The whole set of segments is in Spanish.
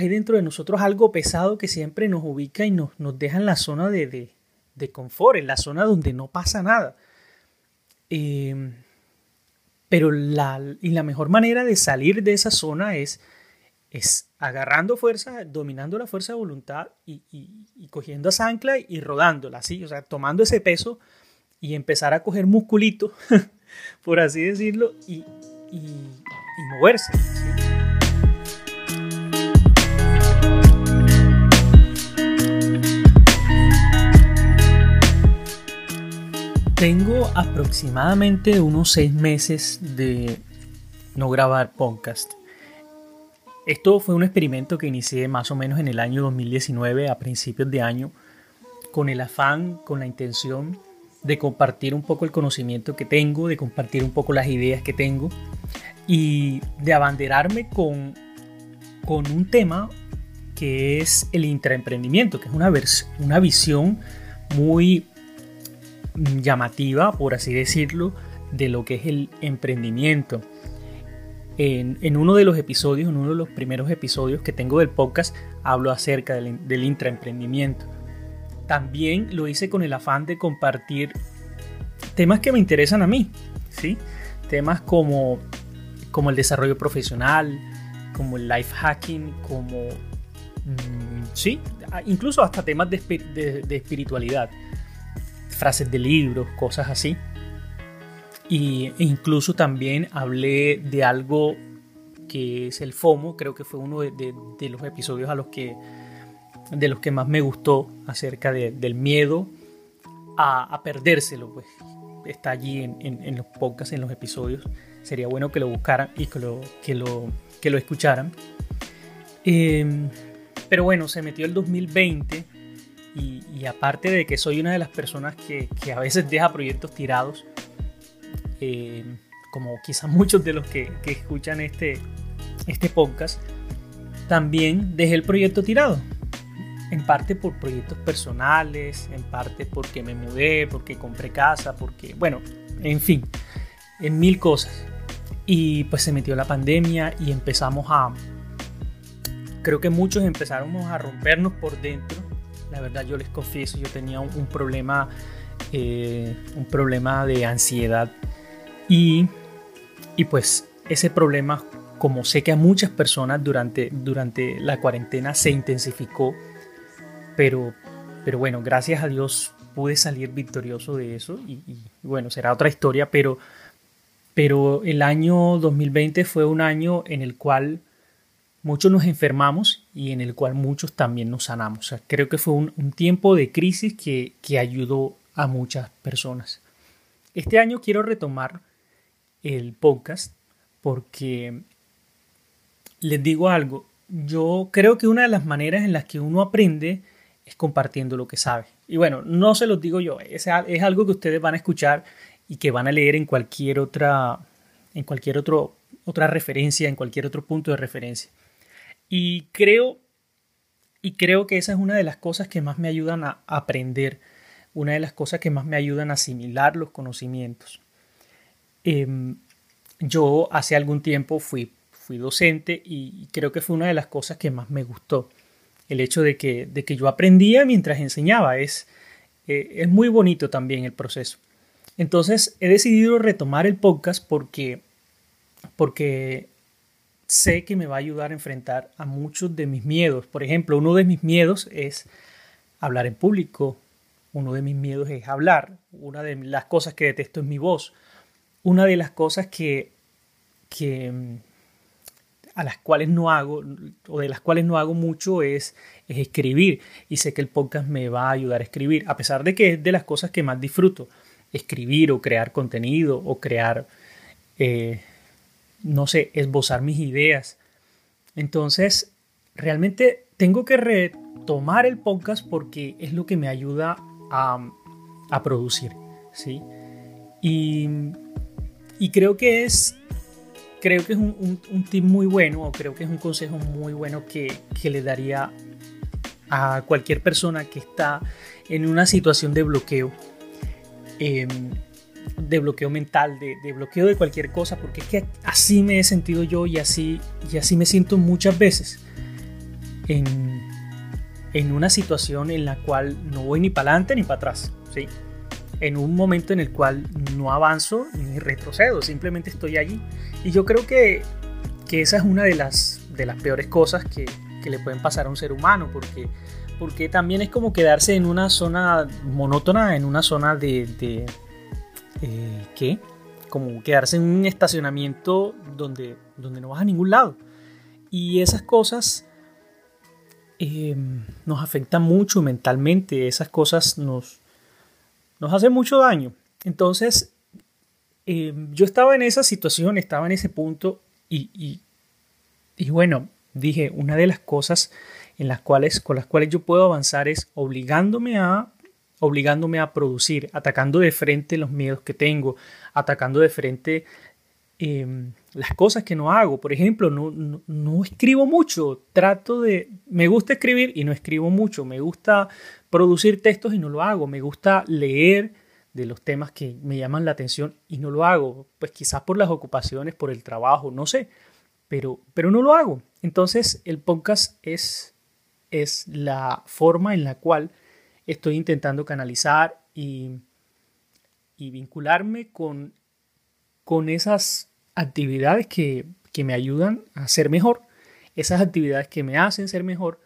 hay dentro de nosotros algo pesado que siempre nos ubica y nos, nos deja en la zona de, de, confort, en la zona donde no pasa nada. Eh, pero la, y la mejor manera de salir de esa zona es, es agarrando fuerza, dominando la fuerza de voluntad y, y, cogiendo esa ancla y rodándola, así, o sea, tomando ese peso y empezar a coger musculito, por así decirlo, y, y moverse. Tengo aproximadamente unos seis meses de no grabar podcast. Esto fue un experimento que inicié más o menos en el año 2019, a principios de año, con el afán, con la intención de compartir un poco el conocimiento que tengo, de compartir un poco las ideas que tengo y de abanderarme con, con un tema que es el intraemprendimiento, que es una, una visión muy llamativa, por así decirlo, de lo que es el emprendimiento. En, uno de los episodios, en uno de los primeros episodios que tengo del podcast, hablo acerca del, intraemprendimiento. También lo hice con el afán de compartir temas que me interesan a mí, ¿sí? Temas como, como el desarrollo profesional, como el life hacking, como, mm, sí, incluso hasta temas de espiritualidad frases de libros, cosas así. Y, e incluso también hablé de algo que es el FOMO, creo que fue uno de, los episodios a los que, de los que más me gustó acerca del miedo a, perdérselo. Pues. Está allí en, los podcasts, en los episodios. Sería bueno que lo buscaran y que lo, que lo, que lo escucharan. Em, pero bueno, se metió el 2020 y, aparte de que soy una de las personas que, a veces deja proyectos tirados, eh, como quizás muchos de los que, escuchan este, este podcast, también dejé el proyecto tirado. En parte por proyectos personales, en parte porque me mudé, porque compré casa, porque, bueno, en fin, en mil cosas. Y pues se metió la pandemia y empezamos a... Creo que muchos empezaron a rompernos por dentro la verdad yo les confieso, yo tenía un, problema, eh, un problema de ansiedad. Y, y pues ese problema, como sé que a muchas personas durante, durante la cuarentena se intensificó, pero, pero bueno, gracias a Dios pude salir victorioso de eso y, y bueno, será otra historia, pero, pero el año 2020 fue un año en el cual muchos nos enfermamos y en el cual muchos también nos sanamos. creo que fue un, tiempo de crisis que, ayudó a muchas personas. Este año quiero retomar el podcast porque les digo algo, yo creo que una de las maneras en las que uno aprende es compartiendo lo que sabe. Y bueno, no se los digo yo, es, es algo que ustedes van a escuchar y que van a leer en cualquier otra en cualquier otro, otra referencia, en cualquier otro punto de referencia. Y creo, y creo que esa es una de las cosas que más me ayudan a aprender, una de las cosas que más me ayudan a asimilar los conocimientos. Em, yo hace algún tiempo fui, fui docente y creo que fue una de las cosas que más me gustó. El hecho de que, de que yo aprendía mientras enseñaba es, eh, es muy bonito también el proceso. Entonces he decidido retomar el podcast porque, porque sé que me va a ayudar a enfrentar a muchos de mis miedos. Por ejemplo, uno de mis miedos es hablar en público, uno de mis miedos es hablar, una de las cosas que detesto es mi voz, una de las cosas que, que mm, a las cuales no hago o de las cuales no hago mucho es, es, escribir. Y sé que el podcast me va a ayudar a escribir a pesar de que es de las cosas que más disfruto. Escribir o crear contenido o crear eh, no sé, esbozar mis ideas. Entonces, realmente tengo que retomar el podcast porque es lo que me ayuda a, producir, ¿sí? Y, creo que es, creo que es un, un, tip muy bueno, o creo que es un consejo muy bueno que, le daría a cualquier persona que está en una situación de bloqueo. Em, de bloqueo mental, de, bloqueo de cualquier cosa, porque es que así me he sentido yo y así, y así me siento muchas veces. en, en una situación en la cual no voy ni para adelante ni para atrás, ¿sí? En un momento en el cual no avanzo ni retrocedo, simplemente estoy allí. Y yo creo que, que esa es una de las, de las peores cosas que, que le pueden pasar a un ser humano, porque, porque también es como quedarse en una zona monótona, en una zona de... de eh, ¿Qué? Como quedarse en un estacionamiento donde, donde no vas a ningún lado. Y esas cosas eh, nos afectan mucho mentalmente, esas cosas nos, nos hacen mucho daño. Entonces, eh, yo estaba en esa situación, estaba en ese punto y, y, bueno, dije, una de las cosas en las cuales, con las cuales yo puedo avanzar es obligándome a obligándome a producir, atacando de frente los miedos que tengo, atacando de frente Em, las cosas que no hago. Por ejemplo, no, no, escribo mucho. Trato de... Me gusta escribir y no escribo mucho. Me gusta producir textos y no lo hago. Me gusta leer de los temas que me llaman la atención y no lo hago. Pues quizás por las ocupaciones, por el trabajo, no sé. Pero, pero no lo hago. Entonces el podcast es, es la forma en la cual estoy intentando canalizar y, y vincularme con, con esas actividades que, me ayudan a ser mejor, esas actividades que me hacen ser mejor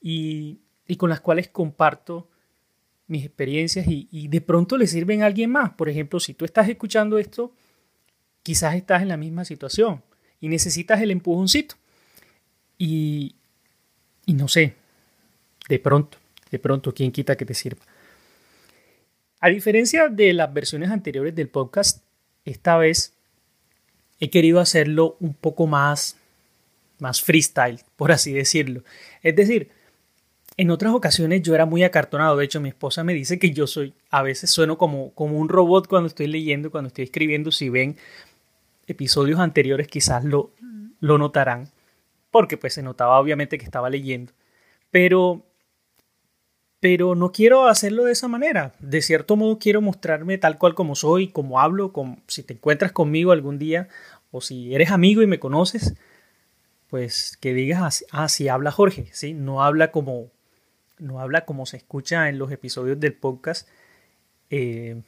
y, con las cuales comparto mis experiencias y, de pronto le sirven a alguien más. Por ejemplo, si tú estás escuchando esto, quizás estás en la misma situación y necesitas el empujoncito. Y, y no sé, de pronto, de pronto, ¿quién quita que te sirva? A diferencia de las versiones anteriores del podcast, esta vez he querido hacerlo un poco más, más freestyle, por así decirlo. Es decir, en otras ocasiones yo era muy acartonado. De hecho, mi esposa me dice que yo soy, a veces sueno como, como un robot cuando estoy leyendo, cuando estoy escribiendo. Si ven episodios anteriores, quizás lo, lo notarán, porque pues se notaba obviamente que estaba leyendo. Pero pero no quiero hacerlo de esa manera. De cierto modo quiero mostrarme tal cual como soy, como hablo, si te encuentras conmigo algún día o si eres amigo y me conoces, pues que digas ah, habla Jorge, ¿sí? No habla como no habla como se escucha en los episodios del podcast eh,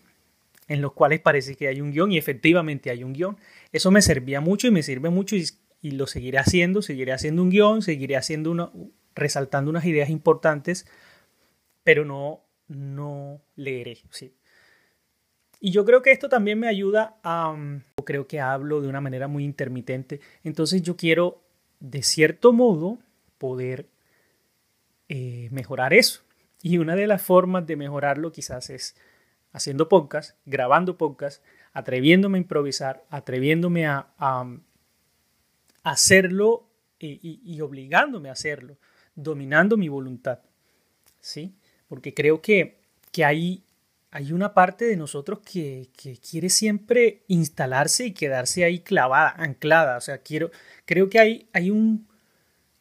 en los cuales parece que hay un guion y efectivamente hay un guion. Eso me servía mucho y me sirve mucho y, y lo seguiré haciendo, seguiré haciendo un guion, seguiré haciendo una, resaltando unas ideas importantes pero no, no leeré. ¿sí? Y yo creo que esto también me ayuda a... Mm, creo que hablo de una manera muy intermitente. Entonces yo quiero, de cierto modo, poder eh, mejorar eso. Y una de las formas de mejorarlo quizás es haciendo podcast, grabando podcast, atreviéndome a improvisar, atreviéndome a, hacerlo y, y, obligándome a hacerlo, dominando mi voluntad. ¿Sí? Porque creo que, que hay, hay una parte de nosotros que, quiere siempre instalarse y quedarse ahí clavada, anclada. O sea, quiero, creo que hay, hay un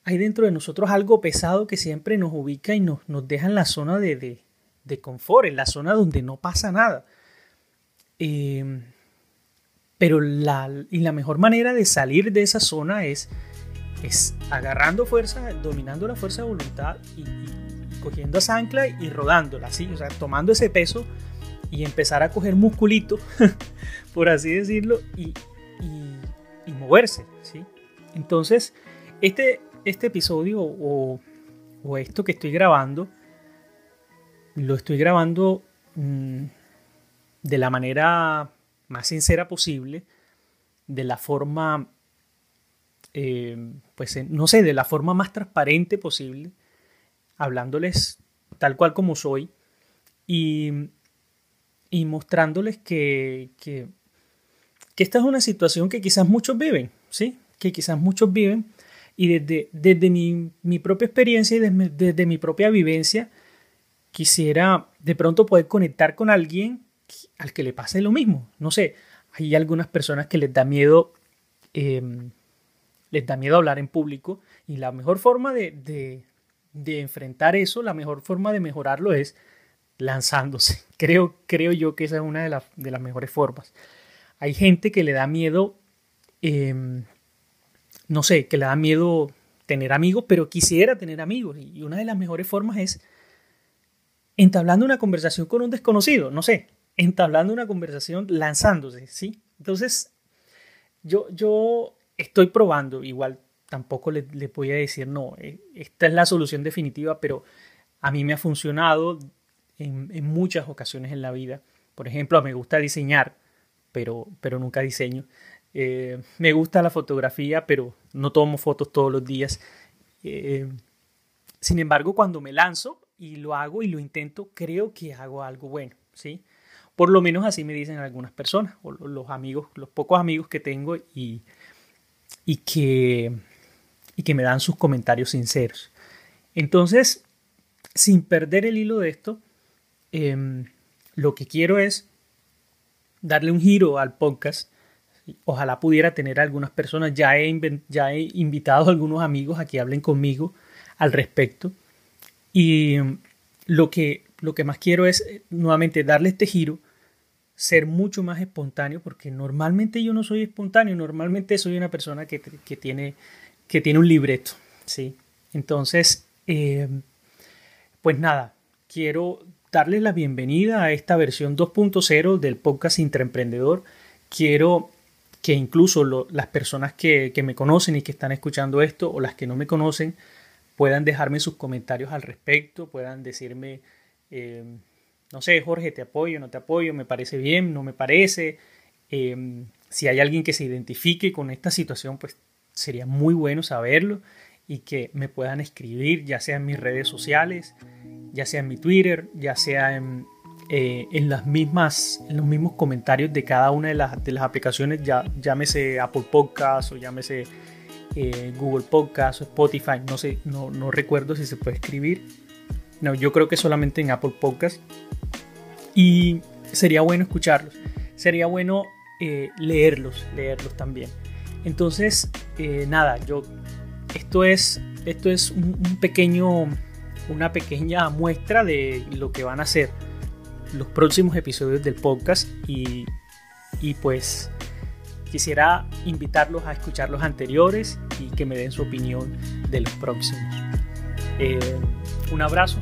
hay dentro de nosotros algo pesado que siempre nos ubica y nos, nos deja en la zona de, de, confort, en la zona donde no pasa nada. Em, pero la, y la mejor manera de salir de esa zona es, es agarrando fuerza, dominando la fuerza de voluntad y cogiendo esa ancla y rodándola, ¿sí? O sea, tomando ese peso y empezar a coger musculito, por así decirlo, y, y, moverse, ¿sí? Entonces, este, este episodio o, o, esto que estoy grabando, lo estoy grabando mm, de la manera más sincera posible, de la forma, eh, pues no sé, de la forma más transparente posible hablándoles tal cual como soy y, y mostrándoles que, que, esta es una situación que quizás muchos viven, ¿sí? Que quizás muchos viven y desde, desde mi, propia experiencia y desde, desde, mi propia vivencia quisiera de pronto poder conectar con alguien al que le pase lo mismo. No sé, hay algunas personas que les da miedo, em, les da miedo hablar en público y la mejor forma de enfrentar eso, la mejor forma de mejorarlo es lanzándose. Creo, creo yo que esa es una de, las mejores formas. Hay gente que le da miedo, em, no sé, que le da miedo tener amigos, pero quisiera tener amigos. Y una de las mejores formas es entablando una conversación con un desconocido, no sé, entablando una conversación lanzándose, ¿sí? Entonces, yo, yo estoy probando, igual tampoco le, voy a decir, no, eh, esta es la solución definitiva, pero a mí me ha funcionado en, muchas ocasiones en la vida. Por ejemplo, me gusta diseñar, pero, pero nunca diseño. Eh, me gusta la fotografía, pero no tomo fotos todos los días. Eh, sin embargo, cuando me lanzo y lo hago y lo intento, creo que hago algo bueno, ¿sí? Por lo menos así me dicen algunas personas, o los amigos, los pocos amigos que tengo y, y, que, y que me dan sus comentarios sinceros. Entonces, sin perder el hilo de esto, em, lo que quiero es darle un giro al podcast. Ojalá pudiera tener algunas personas. Ya he, ya he invitado a algunos amigos a que hablen conmigo al respecto. Y em, lo que, lo que más quiero es eh, nuevamente darle este giro, ser mucho más espontáneo, porque normalmente yo no soy espontáneo, normalmente soy una persona que, tiene, que tiene un libreto. ¿sí? Entonces, em, pues nada, quiero darles la bienvenida a esta versión 2.0 del podcast Intraemprendedor. Quiero que incluso las personas que, me conocen y que están escuchando esto o las que no me conocen puedan dejarme sus comentarios al respecto, puedan decirme, eh, no sé, Jorge, te apoyo, no te apoyo, me parece bien, no me parece. Eh, si hay alguien que se identifique con esta situación, pues sería muy bueno saberlo y que me puedan escribir, ya sea en mis redes sociales, ya sea en mi Twitter, ya sea en, eh, las mismas, en los mismos comentarios de cada una de las, de las aplicaciones, ya, llámese Apple Podcast o llámese eh, Google Podcast o Spotify, no sé, no, no recuerdo si se puede escribir. No, yo creo que solamente en Apple Podcast. Y sería bueno escucharlos, sería bueno eh, leerlos, leerlos también. Entonces, nada, yo esto es, esto es un, pequeño, una pequeña muestra de lo que van a ser los próximos episodios del podcast y, pues quisiera invitarlos a escuchar los anteriores y que me den su opinión de los próximos. Eh, un abrazo,